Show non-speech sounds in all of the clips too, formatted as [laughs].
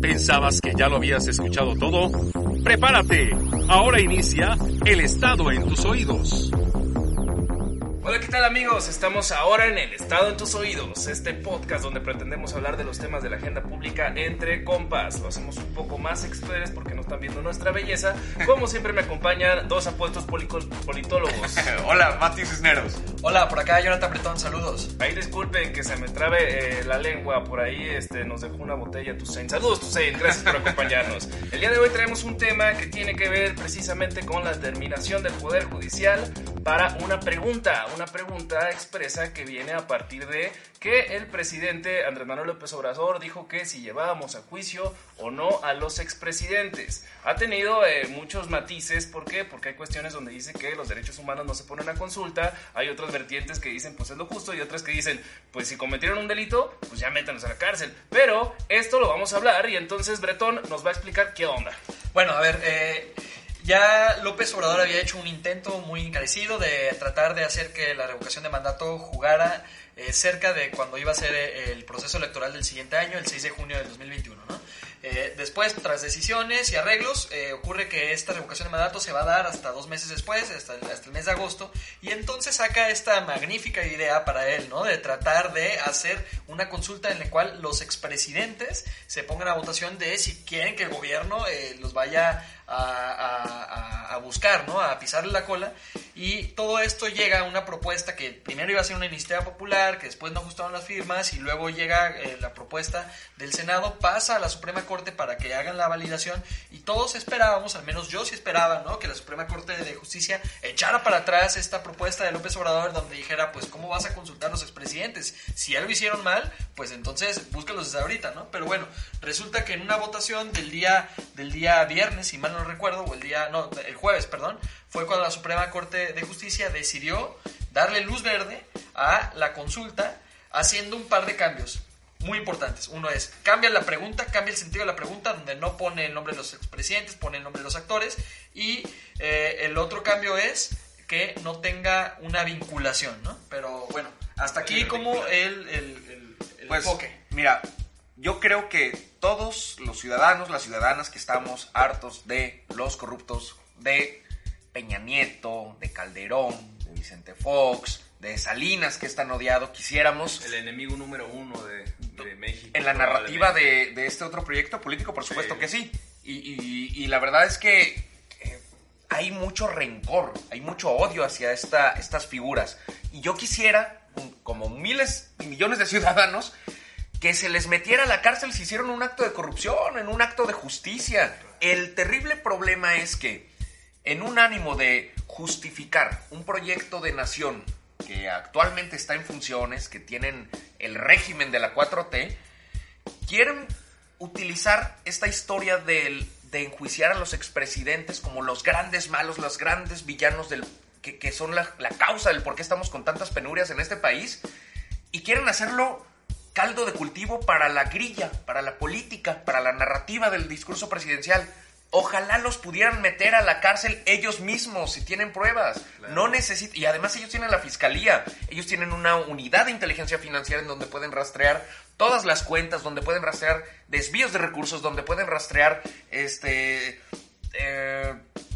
¿Pensabas que ya lo habías escuchado todo? Prepárate. Ahora inicia El Estado en tus oídos. Hola, ¿qué tal amigos? Estamos ahora en El Estado en tus oídos, este podcast donde pretendemos hablar de los temas de la agenda pública entre compas. Lo hacemos un poco más express porque no están viendo nuestra belleza. Como [laughs] siempre me acompañan dos apuestos politólogos. [laughs] Hola, Mati Cisneros. Hola, por acá Jonathan Bretón, saludos. Ahí disculpen que se me trabe eh, la lengua, por ahí este, nos dejó una botella Tusain. Saludos Tusain, gracias por acompañarnos. El día de hoy traemos un tema que tiene que ver precisamente con la determinación del Poder Judicial para una pregunta, una pregunta expresa que viene a partir de que el presidente Andrés Manuel López Obrador dijo que si llevábamos a juicio o no a los expresidentes. Ha tenido eh, muchos matices, ¿por qué? Porque hay cuestiones donde dice que los derechos humanos no se ponen a consulta, hay otras vertientes que dicen pues es lo justo y otras que dicen pues si cometieron un delito, pues ya métanos a la cárcel. Pero esto lo vamos a hablar y entonces Bretón nos va a explicar qué onda. Bueno, a ver, eh, ya López Obrador había hecho un intento muy encarecido de tratar de hacer que la revocación de mandato jugara eh, cerca de cuando iba a ser eh, el proceso electoral del siguiente año, el 6 de junio del 2021. ¿no? Eh, después, tras decisiones y arreglos, ocurre que esta revocación de mandato se va a dar hasta dos meses después, hasta el mes de agosto, y entonces saca esta magnífica idea para él, ¿no? De tratar de hacer una consulta en la cual los expresidentes se pongan a votación de si quieren que el gobierno los vaya a, buscar, ¿no? A pisarle la cola. Y todo esto llega a una propuesta que primero iba a ser una iniciativa popular, que después no ajustaron las firmas, y luego llega eh, la propuesta del Senado, pasa a la Suprema Corte para que hagan la validación, y todos esperábamos, al menos yo sí esperaba, ¿no? Que la Suprema Corte de Justicia echara para atrás esta propuesta de López Obrador, donde dijera, pues, ¿cómo vas a consultar a los expresidentes? Si ya lo hicieron mal, pues entonces búscalos desde ahorita, ¿no? Pero bueno, resulta que en una votación del día, del día viernes, si mal no recuerdo, o el día, no, el jueves, perdón, fue cuando la Suprema Corte de Justicia decidió darle luz verde a la consulta haciendo un par de cambios muy importantes. Uno es, cambia la pregunta, cambia el sentido de la pregunta, donde no pone el nombre de los expresidentes, pone el nombre de los actores. Y eh, el otro cambio es que no tenga una vinculación, ¿no? Pero bueno, hasta aquí como el, el, Pues, enfoque. Mira, yo creo que todos los ciudadanos, las ciudadanas que estamos hartos de los corruptos de Peña Nieto, de Calderón, de Vicente Fox, de Salinas, que es tan odiado, quisiéramos El enemigo número uno de, de México. en la narrativa de, de este otro proyecto político, por supuesto Sí. que sí. Y, y- y la verdad es que eh, hay mucho rencor, hay mucho odio hacia esta, estas figuras. Y yo quisiera, como miles y millones de ciudadanos, que se les metiera a la cárcel si hicieron un acto de corrupción, en un acto de justicia. El terrible problema es que en un ánimo de justificar un proyecto de nación que actualmente está en funciones, que tienen el régimen de la 4T, quieren utilizar esta historia del- de enjuiciar a los expresidentes como los grandes malos, los grandes villanos del, que, que son la, la causa del por qué estamos con tantas penurias en este país, y quieren hacerlo caldo de cultivo para la grilla, para la política, para la narrativa del discurso presidencial. Ojalá los pudieran meter a la cárcel ellos mismos si tienen pruebas. No necesitan. Y además ellos tienen la fiscalía. Ellos tienen una unidad de inteligencia financiera en donde pueden rastrear todas las cuentas, donde pueden rastrear desvíos de recursos, donde pueden rastrear este eh,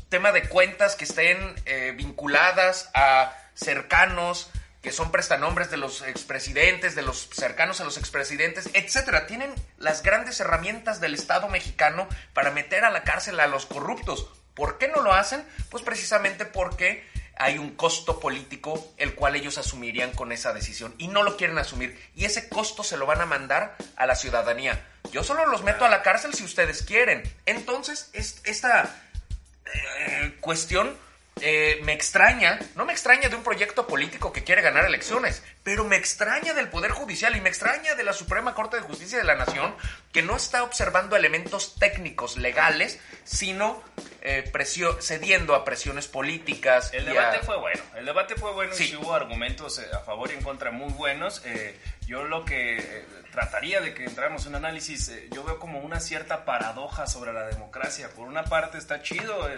tema de cuentas que estén eh, vinculadas a cercanos que son prestanombres de los expresidentes, de los cercanos a los expresidentes, etcétera. Tienen las grandes herramientas del Estado mexicano para meter a la cárcel a los corruptos. ¿Por qué no lo hacen? Pues precisamente porque hay un costo político el cual ellos asumirían con esa decisión y no lo quieren asumir y ese costo se lo van a mandar a la ciudadanía. Yo solo los meto a la cárcel si ustedes quieren. Entonces, es- esta eh, cuestión eh, me extraña, no me extraña de un proyecto político que quiere ganar elecciones, pero me extraña del Poder Judicial y me extraña de la Suprema Corte de Justicia de la Nación que no está observando elementos técnicos legales, sino eh, presio- cediendo a presiones políticas. El debate a- fue bueno, el debate fue bueno Sí. y sí hubo argumentos eh, a favor y en contra muy buenos. Eh, yo lo que eh, trataría de que entráramos en un análisis, eh, yo veo como una cierta paradoja sobre la democracia. Por una parte está chido,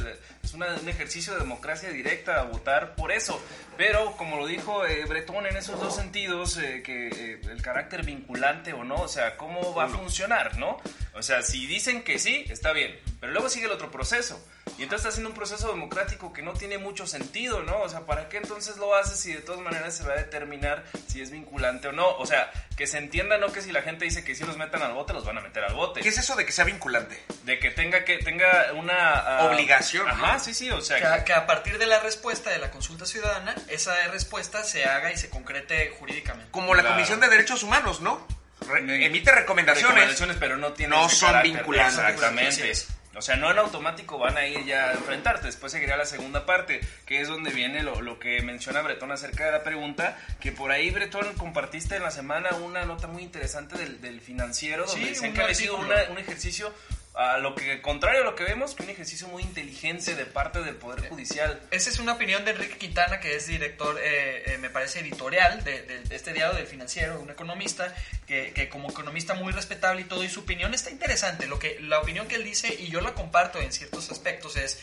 es una- un ejercicio de democracia directa a votar por eso, pero como lo dijo eh, Bretón en esos dos sentidos, eh, que eh, el carácter vinculante o no, o sea, cómo va a funcionar, ¿no? O sea, si dicen que sí, está bien, pero luego sigue el otro proceso. Y entonces está haciendo un proceso democrático que no tiene mucho sentido, ¿no? O sea, ¿para qué entonces lo haces si de todas maneras se va a determinar si es vinculante o no? O sea, que se entienda, no que si la gente dice que si los metan al bote, los van a meter al bote. ¿Qué es eso de que sea vinculante? De que tenga que tenga una... ah, Obligación, ¿no? Ajá, sí, sí, o sea... Que a, que- que a partir de la respuesta de la consulta ciudadana, esa respuesta se haga y se concrete jurídicamente. Como la Claro. Comisión de Derechos Humanos, ¿no? Re- emite recomendaciones. recomendaciones, pero no tienen no son vinculantes. Exactamente. O sea, no en automático van a ir ya a enfrentarte. Después seguirá la segunda parte, que es donde viene lo, lo que menciona Bretón acerca de la pregunta. Que por ahí, Bretón, compartiste en la semana una nota muy interesante del, del financiero, donde Sí, un sido artículo. una- un ejercicio, a lo que contrario a lo que vemos, que un ejercicio muy inteligente de parte del Poder Judicial. Esa es una opinión de Enrique Quintana, que es director, eh, eh, me parece, editorial de, de- de este diario del financiero, un economista, que, que como economista muy respetable y todo, y su opinión está interesante. Lo que, la opinión que él dice, y yo la comparto en ciertos aspectos, es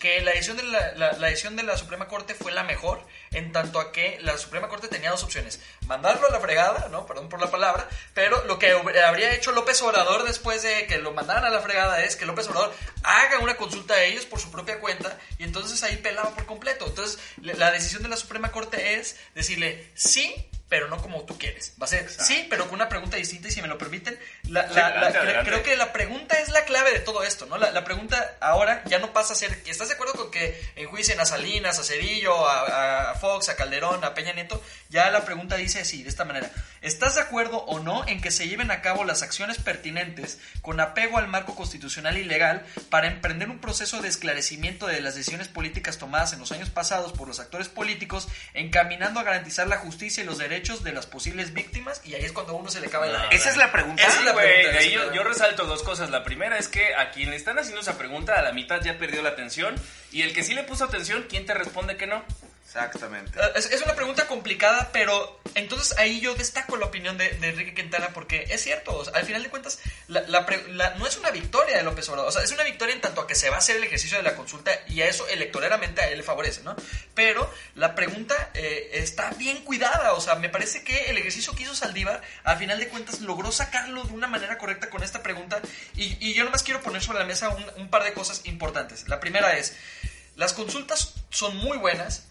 que la decisión de la, la- la decisión de la Suprema Corte fue la mejor, en tanto a que la Suprema Corte tenía dos opciones. Mandarlo a la fregada, ¿no? Perdón por la palabra, pero lo que habría hecho López Obrador después de que lo mandaran a la fregada es que López Obrador haga una consulta a ellos por su propia cuenta y entonces ahí pelaba por completo. Entonces, la decisión de la Suprema Corte es decirle sí, pero no como tú quieres. Va a ser sí, pero con una pregunta distinta y si me lo permiten, la- Sí, la- la- adelante, cre- adelante. creo que la pregunta es la clave de todo esto, ¿no? La, pregunta ahora ya no pasa a ser, ¿estás de acuerdo con que enjuicien a Salinas, a Cedillo, a, a Fox, a Calderón, a Peña Nieto? Ya la pregunta dice así, de esta manera. ¿Estás de acuerdo o no en que se lleven a cabo las acciones pertinentes con apego al marco constitucional y legal para emprender un proceso de esclarecimiento de las decisiones políticas tomadas en los años pasados por los actores políticos, encaminando a garantizar la justicia y los derechos de las posibles víctimas? Y ahí es cuando a uno se le acaba el aire. Esa es la pregunta. Esa es la pregunta, esa yo, es la yo pregunta. resalto dos cosas. La primera es que a quien le están haciendo esa pregunta, a la mitad ya perdió la atención. Y el que sí le puso atención, ¿quién te responde que no? Exactamente. Es, es una pregunta complicada, pero entonces ahí yo destaco la opinión de, de Enrique Quintana porque es cierto, o sea, al final de cuentas, la, la la- no es una victoria de López Obrador, o sea, es una victoria en tanto a que se va a hacer el ejercicio de la consulta y a eso electoralmente a él le favorece, ¿no? Pero la pregunta eh, está bien cuidada, o sea, me parece que el ejercicio que hizo Saldívar, al final de cuentas, logró sacarlo de una manera correcta con esta pregunta y, y yo nomás quiero poner sobre la mesa un, un par de cosas importantes. La primera es, las consultas son muy buenas, eh, eh,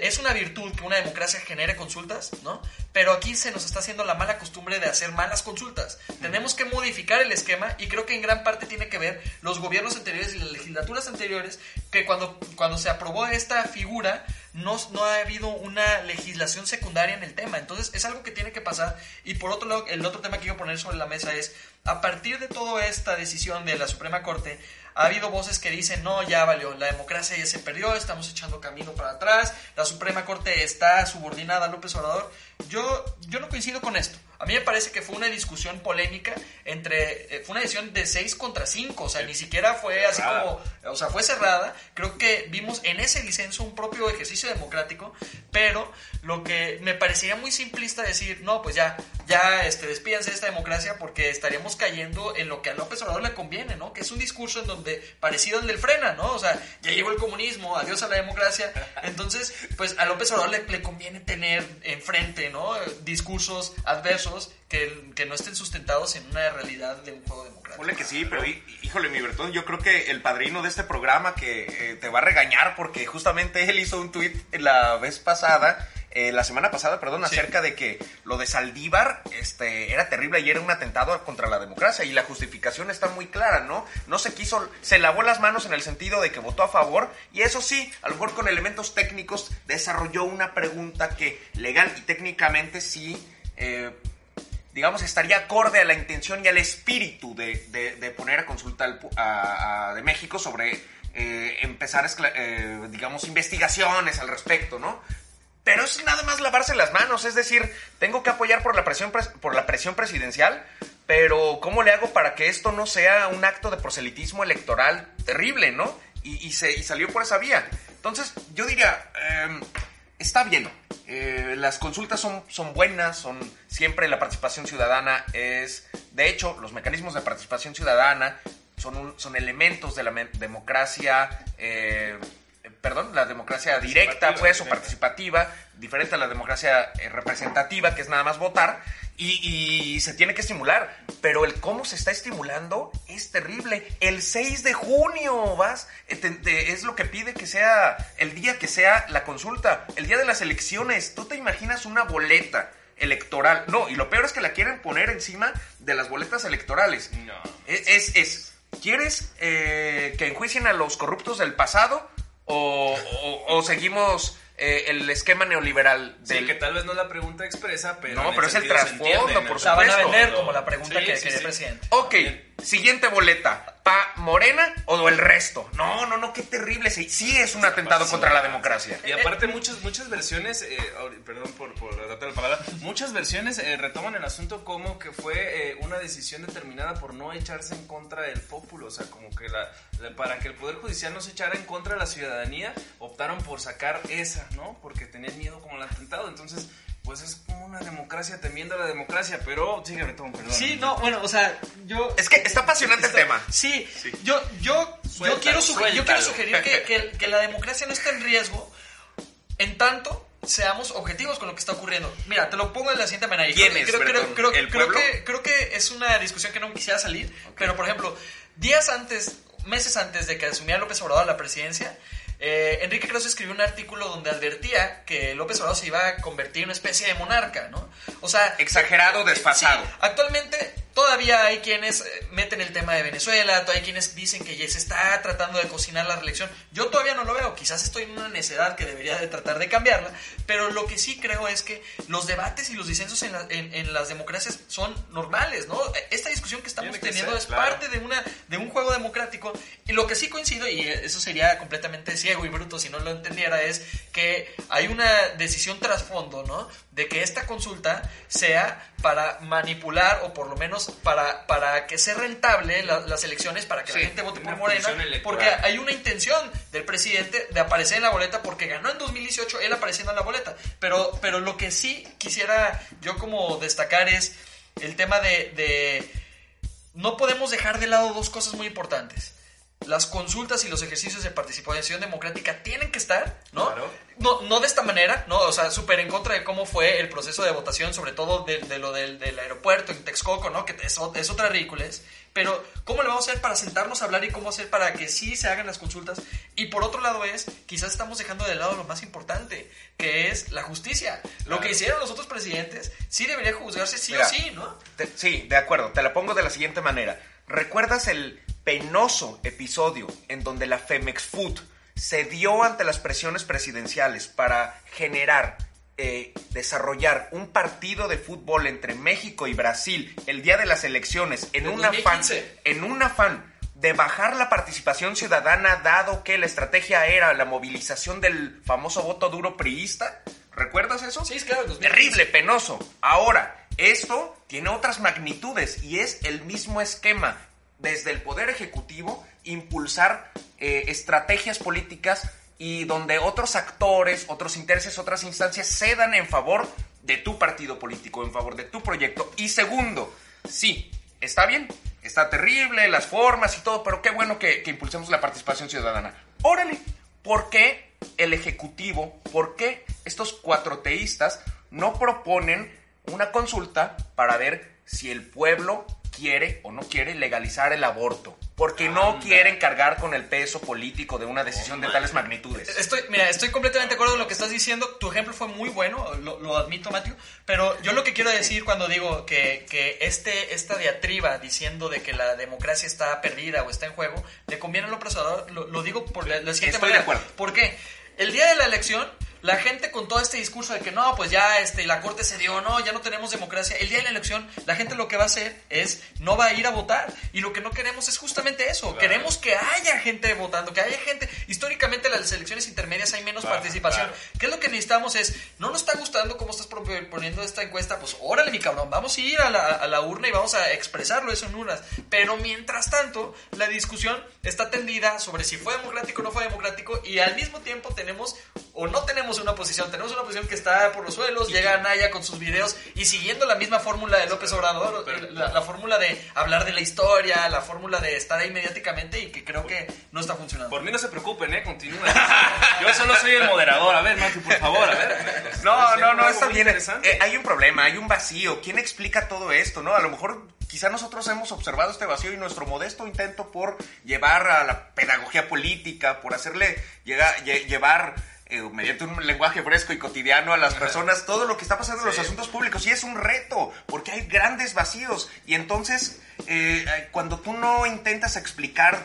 es una virtud que una democracia genere consultas, ¿no? Pero aquí se nos está haciendo la mala costumbre de hacer malas consultas. Tenemos que modificar el esquema y creo que en gran parte tiene que ver los gobiernos anteriores y las legislaturas anteriores que cuando, cuando se aprobó esta figura no, no ha habido una legislación secundaria en el tema. Entonces es algo que tiene que pasar. Y por otro lado, el otro tema que quiero poner sobre la mesa es, a partir de toda esta decisión de la Suprema Corte, ha habido voces que dicen, no, ya valió, la democracia ya se perdió, estamos echando camino para atrás, la Suprema Corte está subordinada a López Obrador. Yo, yo no coincido con esto. A mí me parece que fue una discusión polémica entre, eh, fue una decisión de 6 contra 5, o sea, ni siquiera fue así Cerrada. como, o sea, fue cerrada. Creo que vimos en ese licencio un propio ejercicio democrático, pero lo que me parecería muy simplista decir, no, pues ya, ya, este, despídanse de esta democracia porque estaríamos cayendo en lo que a López Obrador le conviene, ¿no? Que es un discurso en donde, parecido al del frena, ¿no? O sea, ya llegó el comunismo, adiós a la democracia. Entonces, pues a López Obrador le, le conviene tener enfrente, ¿no? Discursos adversos que, que no estén sustentados en una realidad de un juego democrático. Ponle que sí, pero hí- híjole, mi Bertón, yo creo que el padrino de este programa que eh, te va a regañar porque justamente él hizo un tuit la vez pasada, eh, la semana pasada, perdón, Sí. acerca de que lo de Saldívar este, era terrible y era un atentado contra la democracia y la justificación está muy clara, ¿no? No se quiso, se lavó las manos en el sentido de que votó a favor y eso sí, a lo mejor con elementos técnicos desarrolló una pregunta que legal y técnicamente sí... eh, digamos, estaría acorde a la intención y al espíritu de, de- de poner a consulta al a- a- de México sobre eh, empezar, eh, digamos, investigaciones al respecto, ¿no? Pero es nada más lavarse las manos, es decir, tengo que apoyar por la presión, pres- por la presión presidencial, pero ¿cómo le hago para que esto no sea un acto de proselitismo electoral terrible, ¿no? Y, se, y salió por esa vía. Entonces, yo diría, em, está bien, eh, las consultas son, son buenas, son siempre la participación ciudadana es, de hecho, los mecanismos de participación ciudadana son, son elementos de la democracia, eh, perdón, la democracia directa, pues, o participativa, diferente a la democracia eh, representativa, que es nada más votar, y, y se tiene que estimular. Pero el cómo se está estimulando es terrible. El 6 de junio, vas, eh, te- te- es lo que pide que sea el día que sea la consulta, el día de las elecciones. ¿Tú te imaginas una boleta? electoral. No, y lo peor es que la quieren poner encima de las boletas electorales. No. Es, es, es, ¿quieres eh, que enjuicien a los corruptos del pasado o, o- o seguimos eh, el esquema neoliberal Sí, del... que tal vez no es la pregunta expresa, pero. No, pero es el trasfondo, por ¿no? La van a supuesto. vender como la pregunta Sí, que sí, quería sí. el presidente. Ok, siguiente boleta. ¿Pa Morena o el resto? No, no, no, qué terrible. Sí, sí es un atentado contra la democracia. Y aparte muchas muchas versiones, eh, perdón por, por la palabra, muchas versiones eh, retoman el asunto como que fue eh, una decisión determinada por no echarse en contra del pueblo, o sea, como que la, la- para que el Poder Judicial no se echara en contra de la ciudadanía, optaron por sacar esa, ¿no? Porque tenían miedo como el atentado, entonces, pues es como una democracia temiendo la democracia, pero sigue Bretón, perdón. Sí, no, bueno, o sea, yo... Es que está apasionante el tema. Sí, yo, yo, yo, Suéltalo, quiero, suge- yo quiero sugerir que, que- que la democracia no está en riesgo en tanto seamos objetivos con lo que está ocurriendo. Mira, te lo pongo de la siguiente manera. ¿Quién creo, es, creo, creo, Bretón? creo- ¿El creo que, creo que es una discusión que no quisiera salir, pero por ejemplo, días antes, meses antes de que asumiera López Obrador la presidencia, eh, Enrique Krause escribió un artículo donde advertía que López Obrador se iba a convertir en una especie de monarca, ¿no? O sea, Exagerado, desfasado. Sí, actualmente todavía hay quienes eh, meten el tema de Venezuela, todavía hay quienes dicen que ya se está tratando de cocinar la reelección. Yo todavía no lo veo, quizás estoy en una necedad que debería de tratar de cambiarla, pero lo que sí creo es que los debates y los disensos en, la- en- en las democracias son normales, ¿no? Esta discusión que estamos que teniendo ser, es claro. parte de, una, de un juego democrático y lo que sí coincido, y eso sería completamente ciego y bruto si no lo entendiera, es que hay una decisión trasfondo, ¿no? De que esta consulta sea para manipular o por lo menos para, para que sea rentable la- las elecciones, para que Sí, la gente vote por Morena, porque hay una intención del presidente de aparecer en la boleta porque ganó en 2018 él apareciendo en la boleta. Pero, pero lo que sí quisiera yo como destacar es el tema de, de no podemos dejar de lado dos cosas muy importantes. Las consultas y los ejercicios de participación democrática tienen que estar, ¿no? Claro. No, no de esta manera, ¿no? O sea, súper en contra de cómo fue el proceso de votación, sobre todo de, de lo del, del aeropuerto en Texcoco, ¿no? Que es, otra ridiculez. Pero, ¿cómo le vamos a hacer para sentarnos a hablar y cómo hacer para que sí se hagan las consultas? Y por otro lado es, quizás estamos dejando de lado lo más importante, que es la justicia. Lo que hicieron los otros presidentes sí debería juzgarse sí Mira, o sí, ¿no? Te- sí, de acuerdo. Te la pongo de la siguiente manera. ¿Recuerdas el penoso episodio en donde la Femex Food se dio ante las presiones presidenciales para generar, eh, desarrollar un partido de fútbol entre México y Brasil el día de las elecciones en un afán, 2015. en un afán de bajar la participación ciudadana dado que la estrategia era la movilización del famoso voto duro priista? ¿Recuerdas eso? Sí, claro. 2015. Terrible, penoso. Ahora, esto tiene otras magnitudes y es el mismo esquema. Desde el Poder Ejecutivo, impulsar eh, estrategias políticas y donde otros actores, otros intereses, otras instancias cedan en favor de tu partido político, en favor de tu proyecto. Y segundo, sí, está bien, está terrible, las formas y todo, pero qué bueno que, que impulsemos la participación ciudadana. Órale, ¿por qué el Ejecutivo, por qué estos cuatro teístas no proponen una consulta para ver si el pueblo quiere o no quiere legalizar el aborto? Porque no quieren cargar con el peso político de una decisión de tales magnitudes. Estoy, mira, estoy completamente de acuerdo con lo que estás diciendo. Tu ejemplo fue muy bueno, lo, lo admito, Matthew. Pero yo lo que quiero decir cuando digo que, que este, esta diatriba diciendo de que la democracia está perdida o está en juego, le conviene al opresor, lo, lo digo por la, la siguiente Estoy de manera. acuerdo. ¿Por qué? El día de la elección, la gente con todo este discurso de que no, pues ya este, la corte se dio, no, ya no tenemos democracia, el día de la elección la gente lo que va a hacer es no va a ir a votar y lo que no queremos es justamente eso, queremos que haya gente votando, que haya gente, históricamente las elecciones intermedias hay menos participación, ¿qué es lo que necesitamos? Es, no nos está gustando cómo estás proponiendo esta encuesta, pues órale mi cabrón, vamos a ir a la, a la urna y vamos a expresarlo eso en urnas, pero mientras tanto la discusión está tendida sobre si fue democrático o no fue democrático y al mismo tiempo tenemos o no tenemos una posición, tenemos una posición que está por los suelos, llega Naya con sus videos y siguiendo la misma fórmula de López Obrador, la, la fórmula de hablar de la historia, la fórmula de estar ahí mediáticamente y que creo que no está funcionando. Por mí no se preocupen, eh, continúen. Yo solo soy el moderador, a ver, Mati, por favor, a ver. No, no, no, está bien. Eh, hay un problema, hay un vacío. ¿Quién explica todo esto, no? A lo mejor quizá nosotros hemos observado este vacío y nuestro modesto intento por llevar a la pedagogía política, por hacerle llegar, lle- llevar eh, mediante un lenguaje fresco y cotidiano a las personas todo lo que está pasando en los asuntos públicos. Y es un reto, porque hay grandes vacíos. Y entonces, eh, eh, cuando tú no intentas explicar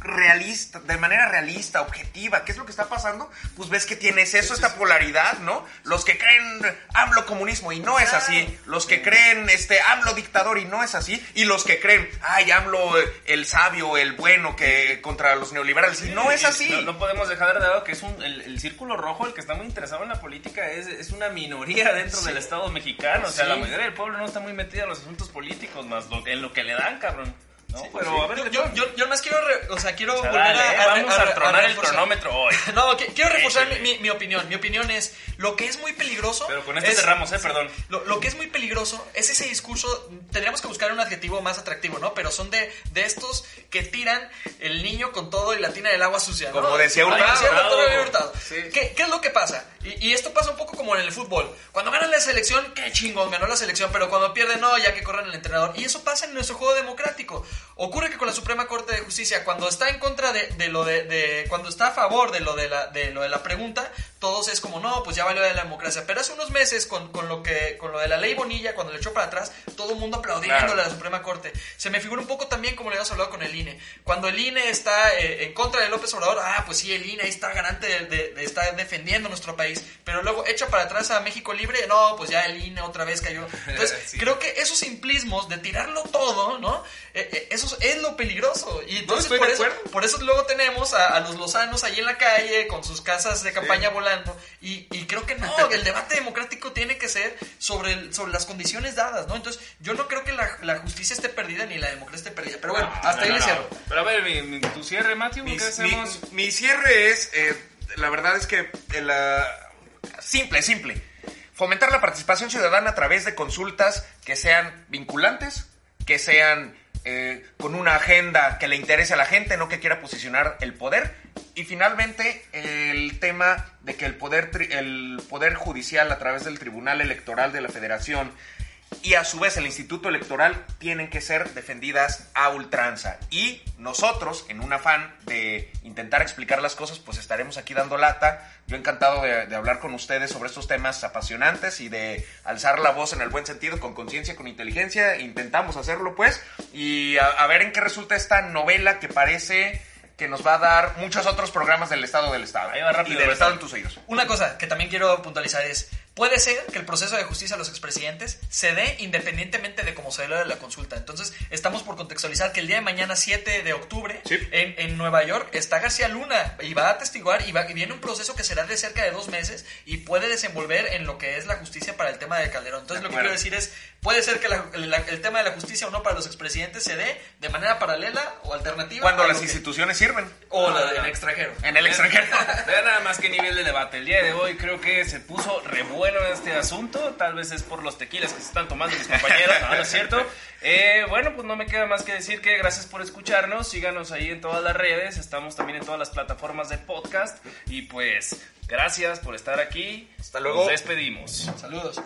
realista, de manera realista, objetiva, qué es lo que está pasando, pues ves que tienes eso, esta polaridad, ¿no? Los que creen AMLO comunismo y no es así, los que creen este AMLO dictador y no es así, y los que creen, ay, AMLO el sabio, el bueno, que contra los neoliberales, y no es así. No, no podemos dejar de lado que es un, el, el círculo rojo, el que está muy interesado en la política, es, es una minoría dentro del Estado mexicano. O sea, Sí. la mayoría del pueblo no está muy metida en los asuntos políticos, más lo, en lo que le dan, cabrón. No, pero a ver, Yo, yo, yo, yo más quiero, re- o sea, quiero o sea, volver dale, a, eh, a- vamos a- a, a tronar el cronómetro hoy. [laughs] No, que- quiero reforzar mi, mi- mi opinión. Mi opinión es, lo que es muy peligroso... Pero con esto es- cerramos, eh, perdón. Lo, lo que es muy peligroso es ese discurso, tendríamos que buscar un adjetivo más atractivo, ¿no? Pero son de, de estos que tiran el niño con todo y la tina del agua sucia, ¿no? Como decía Como Hurtado. decía Hurtado. Sí. ¿Qué, qué es lo que pasa? Y, y esto pasa un poco como en el fútbol. Cuando ganan la selección, qué chingón, ganó la selección, pero cuando pierden, no, ya que corran el entrenador. Y eso pasa en nuestro juego democrático. Ocurre que con la Suprema Corte de Justicia, cuando está en contra de, de lo de, de- cuando está a favor de lo de la, de lo de la pregunta, todos es como, no, pues ya valió de la democracia. Pero hace unos meses, con, con lo que, con lo de la ley Bonilla, cuando le echó para atrás, todo el mundo aplaudiéndole Claro. a la Suprema Corte. Se me figura un poco también como le habíamos hablado con el INE. Cuando el INE está eh, en contra de López Obrador, ah, pues sí, el INE ahí está garante de, de- de- está defendiendo nuestro país. Pero luego echa para atrás a México Libre, no, pues ya el INE otra vez cayó. [laughs] Entonces, Sí. creo que esos simplismos de tirarlo todo, ¿no? Eh, eh, eso es lo peligroso. Y entonces estoy por, de eso, por eso luego tenemos a, a los lozanos ahí en la calle con sus casas de campaña volando. Y, y creo que no, [laughs] el debate democrático tiene que ser sobre, el- sobre las condiciones dadas, ¿no? Entonces, yo no creo que la, la justicia esté perdida ni la democracia esté perdida. Pero bueno, hasta No, ahí no, le no. cierro. Pero a ver, mi- mi- tu cierre, Matthew, Mi, ¿qué mi- hacemos? mi cierre es, eh, la verdad es que eh, la- simple, simple. Fomentar la participación ciudadana a través de consultas que sean vinculantes, que sean eh, con una agenda que le interese a la gente, no que quiera posicionar el poder. Y finalmente, el tema de que el poder, el poder judicial a través del Tribunal Electoral de la Federación y a su vez el Instituto Electoral tienen que ser defendidas a ultranza. Y nosotros, en un afán de intentar explicar las cosas, pues estaremos aquí dando lata. Yo encantado de, de hablar con ustedes sobre estos temas apasionantes y de alzar la voz en el buen sentido, con conciencia, con inteligencia. Intentamos hacerlo, pues, y a, a ver en qué resulta esta novela que parece que nos va a dar muchos otros programas del Estado del Estado. Ahí va rápido, y del. Estado en tus oídos. Una cosa que también quiero puntualizar es, puede ser que el proceso de justicia a los expresidentes se dé independientemente de cómo se dé la consulta. Entonces, estamos por contextualizar que el día de mañana, 7 de octubre, Sí. en, en Nueva York, está García Luna y va a atestiguar y, va, y viene un proceso que será de cerca de dos meses y puede desenvolver en lo que es la justicia para el tema de Calderón. Entonces, De lo que quiero decir es, puede ser que la- la- el tema de la justicia o no para los expresidentes se dé de manera paralela o alternativa. Cuando las que- instituciones sirven. O la del no. extranjero. En el extranjero. [laughs] Vean nada más qué nivel de debate. El día de hoy creo que se puso re bueno este asunto. Tal vez es por los tequilas que se están tomando mis compañeros. No, no es cierto. Eh, bueno, pues no me queda más que decir que gracias por escucharnos. Síganos ahí en todas las redes. Estamos también en todas las plataformas de podcast. Y pues, gracias por estar aquí. Hasta luego. Nos despedimos. Saludos.